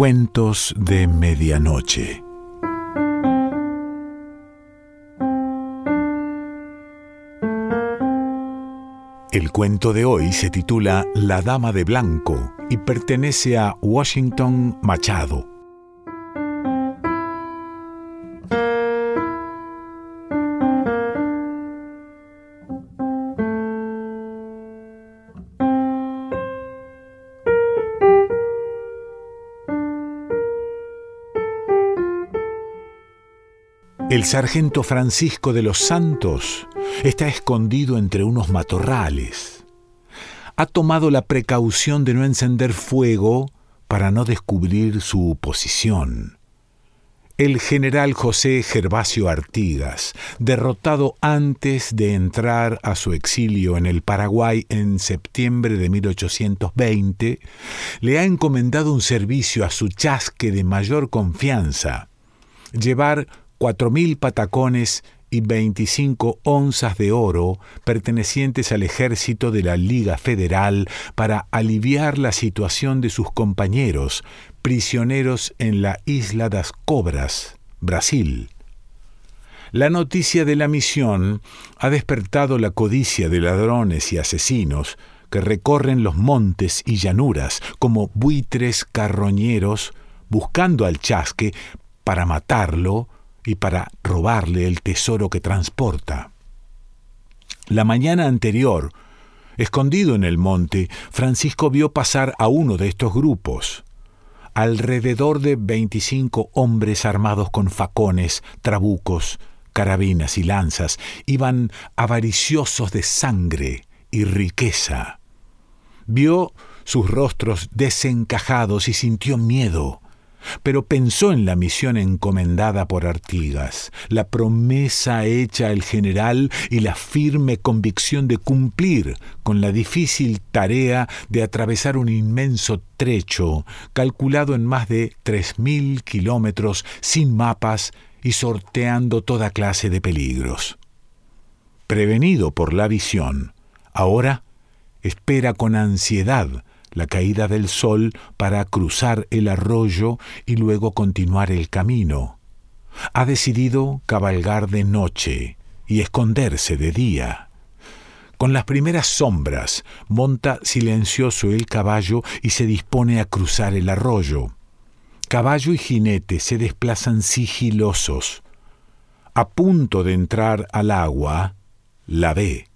Cuentos de Medianoche. El cuento de hoy se titula La Dama de Blanco y pertenece a Washington Machado. El sargento Francisco de los Santos está escondido entre unos matorrales. Ha tomado la precaución de no encender fuego para no descubrir su posición. El general José Gervasio Artigas, derrotado antes de entrar a su exilio en el Paraguay en septiembre de 1820, le ha encomendado un servicio a su chasque de mayor confianza, llevar cuatro mil patacones y 25 onzas de oro pertenecientes al ejército de la Liga Federal para aliviar la situación de sus compañeros, prisioneros en la isla das Cobras, Brasil. La noticia de la misión ha despertado la codicia de ladrones y asesinos que recorren los montes y llanuras como buitres carroñeros buscando al chasque para matarlo y para robarle el tesoro que transporta. La mañana anterior, escondido en el monte, Francisco vio pasar a uno de estos grupos. Alrededor de veinticinco hombres armados con facones, trabucos, carabinas y lanzas iban avariciosos de sangre y riqueza. Vio sus rostros desencajados y sintió miedo pero pensó en la misión encomendada por Artigas, la promesa hecha al general y la firme convicción de cumplir con la difícil tarea de atravesar un inmenso trecho, calculado en más de tres mil kilómetros, sin mapas y sorteando toda clase de peligros. Prevenido por la visión, ahora espera con ansiedad la caída del sol para cruzar el arroyo y luego continuar el camino. Ha decidido cabalgar de noche y esconderse de día. Con las primeras sombras monta silencioso el caballo y se dispone a cruzar el arroyo. Caballo y jinete se desplazan sigilosos. A punto de entrar al agua, la ve.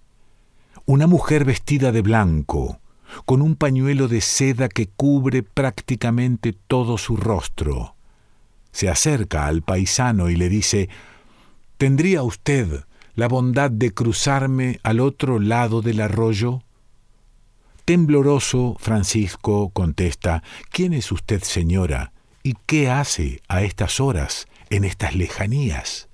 Una mujer vestida de blanco, con un pañuelo de seda que cubre prácticamente todo su rostro. Se acerca al paisano y le dice ¿Tendría usted la bondad de cruzarme al otro lado del arroyo? Tembloroso, Francisco contesta ¿Quién es usted, señora? ¿Y qué hace a estas horas, en estas lejanías?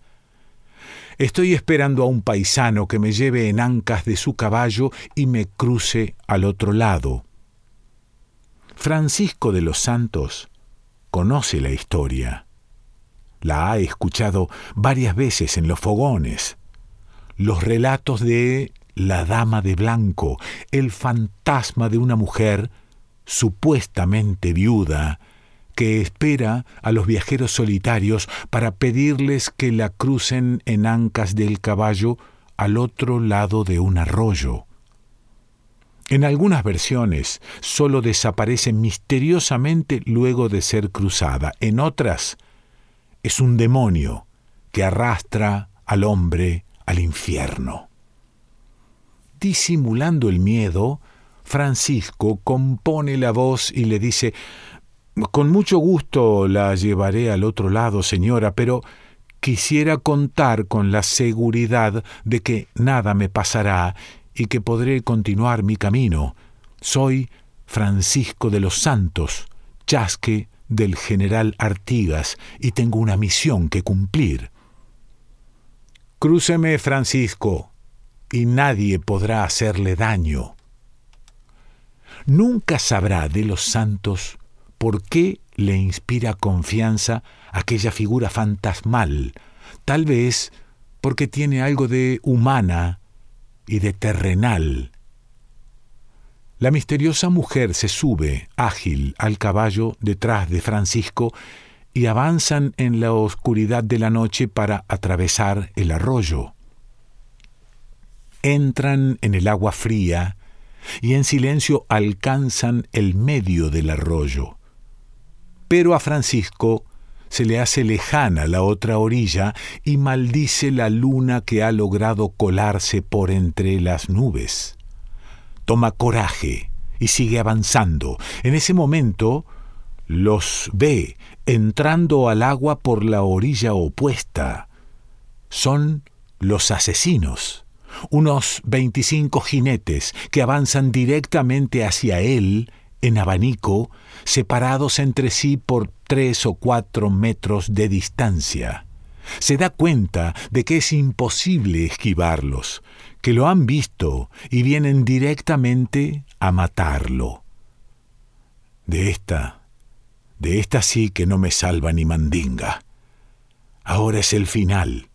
Estoy esperando a un paisano que me lleve en ancas de su caballo y me cruce al otro lado. Francisco de los Santos conoce la historia. La ha escuchado varias veces en los fogones. Los relatos de la Dama de Blanco, el fantasma de una mujer supuestamente viuda, que espera a los viajeros solitarios para pedirles que la crucen en ancas del caballo al otro lado de un arroyo. En algunas versiones solo desaparece misteriosamente luego de ser cruzada, en otras es un demonio que arrastra al hombre al infierno. Disimulando el miedo, Francisco compone la voz y le dice con mucho gusto la llevaré al otro lado, señora, pero quisiera contar con la seguridad de que nada me pasará y que podré continuar mi camino. Soy Francisco de los Santos, chasque del general Artigas, y tengo una misión que cumplir. Crúceme, Francisco, y nadie podrá hacerle daño. Nunca sabrá de los santos por qué le inspira confianza aquella figura fantasmal, tal vez porque tiene algo de humana y de terrenal. La misteriosa mujer se sube, ágil, al caballo detrás de Francisco y avanzan en la oscuridad de la noche para atravesar el arroyo. Entran en el agua fría y en silencio alcanzan el medio del arroyo. Pero a Francisco se le hace lejana la otra orilla y maldice la luna que ha logrado colarse por entre las nubes. Toma coraje y sigue avanzando. En ese momento los ve entrando al agua por la orilla opuesta. Son los asesinos, unos veinticinco jinetes que avanzan directamente hacia él en abanico, separados entre sí por tres o cuatro metros de distancia. Se da cuenta de que es imposible esquivarlos, que lo han visto y vienen directamente a matarlo. De esta, de esta sí que no me salva ni mandinga. Ahora es el final,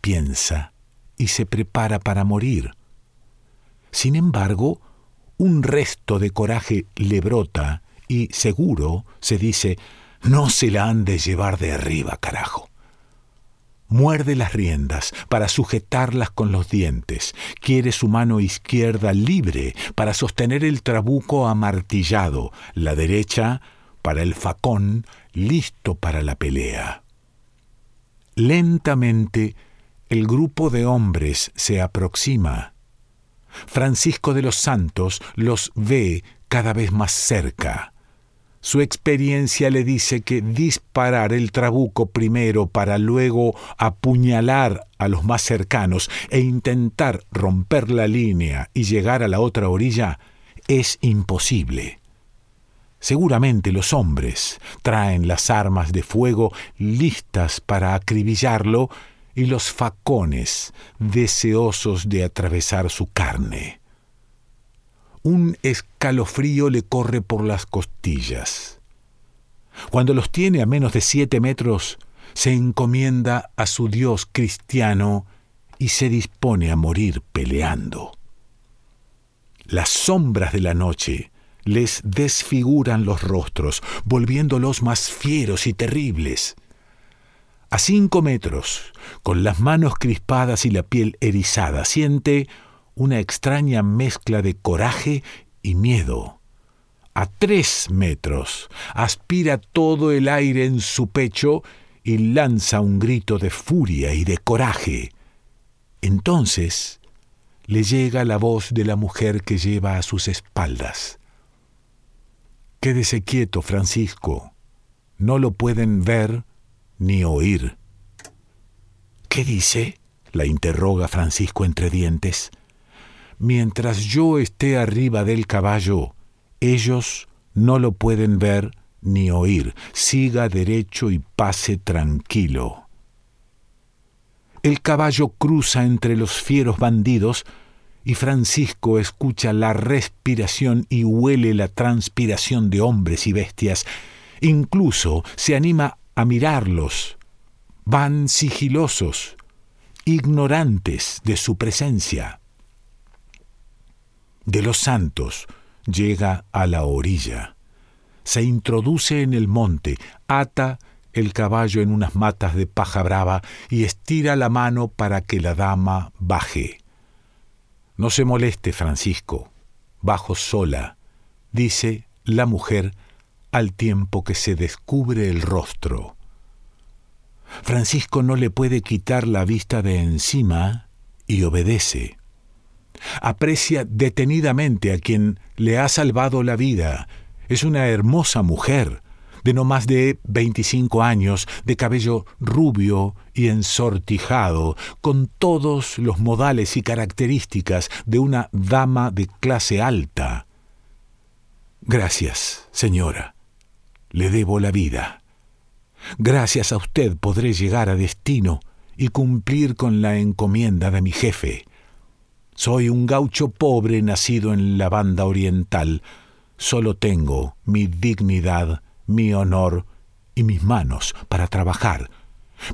piensa, y se prepara para morir. Sin embargo, un resto de coraje le brota y seguro se dice, no se la han de llevar de arriba, carajo. Muerde las riendas para sujetarlas con los dientes. Quiere su mano izquierda libre para sostener el trabuco amartillado, la derecha para el facón listo para la pelea. Lentamente el grupo de hombres se aproxima. Francisco de los Santos los ve cada vez más cerca. Su experiencia le dice que disparar el trabuco primero para luego apuñalar a los más cercanos e intentar romper la línea y llegar a la otra orilla es imposible. Seguramente los hombres traen las armas de fuego listas para acribillarlo y los facones deseosos de atravesar su carne un escalofrío le corre por las costillas. Cuando los tiene a menos de siete metros, se encomienda a su Dios cristiano y se dispone a morir peleando. Las sombras de la noche les desfiguran los rostros, volviéndolos más fieros y terribles. A cinco metros, con las manos crispadas y la piel erizada, siente una extraña mezcla de coraje y miedo. A tres metros aspira todo el aire en su pecho y lanza un grito de furia y de coraje. Entonces le llega la voz de la mujer que lleva a sus espaldas. Quédese quieto, Francisco. No lo pueden ver ni oír. ¿Qué dice? la interroga Francisco entre dientes mientras yo esté arriba del caballo, ellos no lo pueden ver ni oír. Siga derecho y pase tranquilo. El caballo cruza entre los fieros bandidos y Francisco escucha la respiración y huele la transpiración de hombres y bestias. Incluso se anima a mirarlos. Van sigilosos, ignorantes de su presencia de los santos llega a la orilla. Se introduce en el monte, ata el caballo en unas matas de paja brava y estira la mano para que la dama baje. No se moleste, Francisco, bajo sola, dice la mujer al tiempo que se descubre el rostro. Francisco no le puede quitar la vista de encima y obedece aprecia detenidamente a quien le ha salvado la vida. Es una hermosa mujer, de no más de 25 años, de cabello rubio y ensortijado, con todos los modales y características de una dama de clase alta. Gracias, señora. Le debo la vida. Gracias a usted podré llegar a destino y cumplir con la encomienda de mi jefe. Soy un gaucho pobre nacido en la banda oriental. Solo tengo mi dignidad, mi honor y mis manos para trabajar.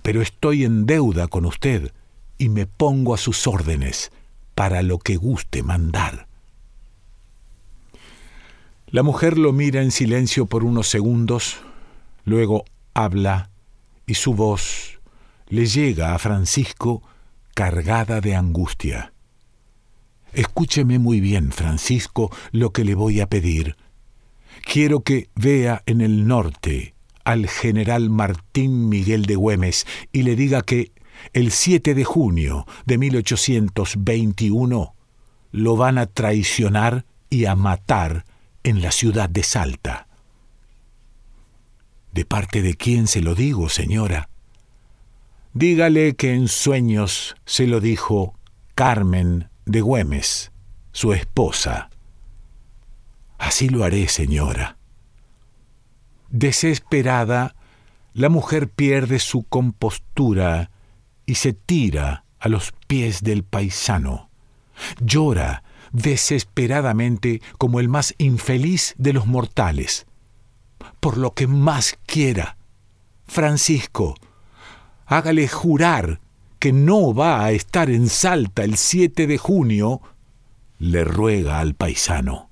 Pero estoy en deuda con usted y me pongo a sus órdenes para lo que guste mandar. La mujer lo mira en silencio por unos segundos, luego habla y su voz le llega a Francisco cargada de angustia. Escúcheme muy bien, Francisco, lo que le voy a pedir. Quiero que vea en el norte al general Martín Miguel de Güemes y le diga que el 7 de junio de 1821 lo van a traicionar y a matar en la ciudad de Salta. ¿De parte de quién se lo digo, señora? Dígale que en sueños se lo dijo Carmen de Güemes, su esposa. Así lo haré, señora. Desesperada, la mujer pierde su compostura y se tira a los pies del paisano. Llora desesperadamente como el más infeliz de los mortales. Por lo que más quiera, Francisco, hágale jurar que no va a estar en Salta el 7 de junio, le ruega al paisano.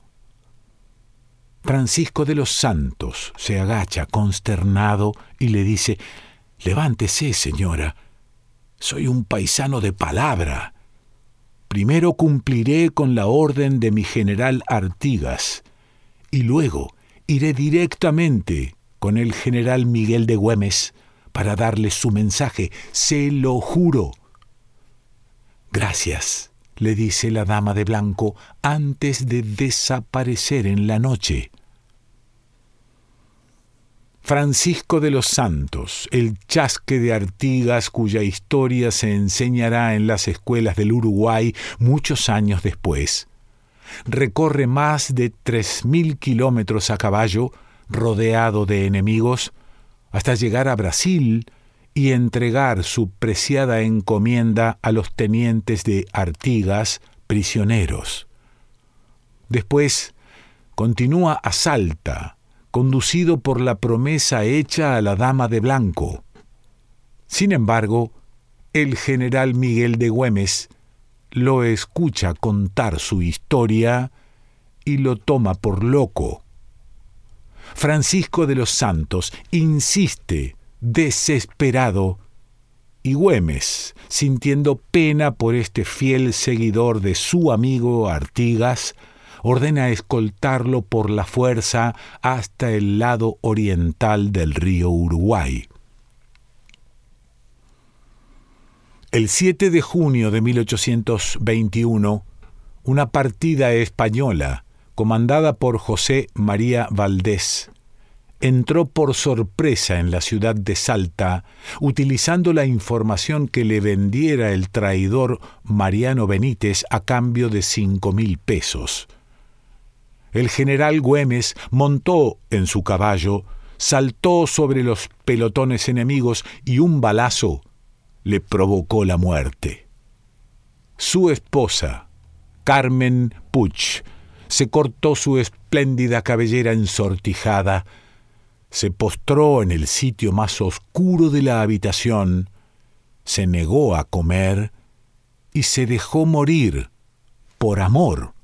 Francisco de los Santos se agacha consternado y le dice, Levántese, señora, soy un paisano de palabra. Primero cumpliré con la orden de mi general Artigas, y luego iré directamente con el general Miguel de Güemes para darle su mensaje, se lo juro. Gracias, le dice la dama de blanco antes de desaparecer en la noche. Francisco de los Santos, el chasque de Artigas cuya historia se enseñará en las escuelas del Uruguay muchos años después. Recorre más de tres mil kilómetros a caballo, rodeado de enemigos, hasta llegar a Brasil y entregar su preciada encomienda a los tenientes de Artigas, prisioneros. Después continúa a Salta, conducido por la promesa hecha a la dama de blanco. Sin embargo, el general Miguel de Güemes lo escucha contar su historia y lo toma por loco. Francisco de los Santos insiste, desesperado, y Güemes, sintiendo pena por este fiel seguidor de su amigo Artigas, ordena escoltarlo por la fuerza hasta el lado oriental del río Uruguay. El 7 de junio de 1821, una partida española, comandada por José María Valdés, entró por sorpresa en la ciudad de Salta, utilizando la información que le vendiera el traidor Mariano Benítez a cambio de cinco mil pesos. El general Güemes montó en su caballo, saltó sobre los pelotones enemigos y un balazo le provocó la muerte. Su esposa, Carmen Puch, se cortó su espléndida cabellera ensortijada, se postró en el sitio más oscuro de la habitación, se negó a comer y se dejó morir por amor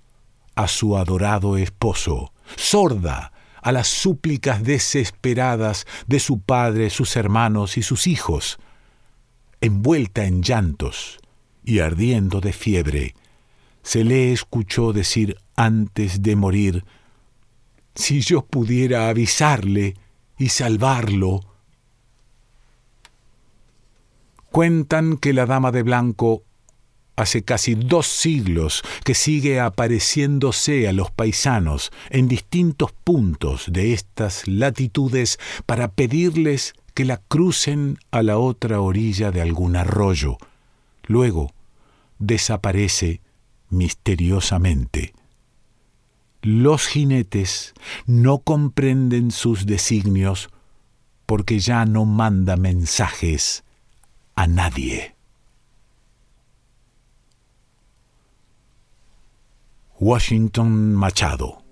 a su adorado esposo, sorda a las súplicas desesperadas de su padre, sus hermanos y sus hijos. Envuelta en llantos y ardiendo de fiebre, se le escuchó decir antes de morir, si yo pudiera avisarle y salvarlo. Cuentan que la dama de blanco hace casi dos siglos que sigue apareciéndose a los paisanos en distintos puntos de estas latitudes para pedirles que la crucen a la otra orilla de algún arroyo. Luego desaparece misteriosamente. Los jinetes no comprenden sus designios porque ya no manda mensajes a nadie. Washington Machado.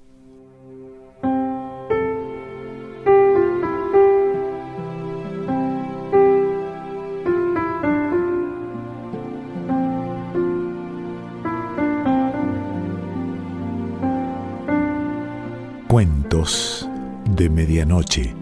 Cuentos de Medianoche.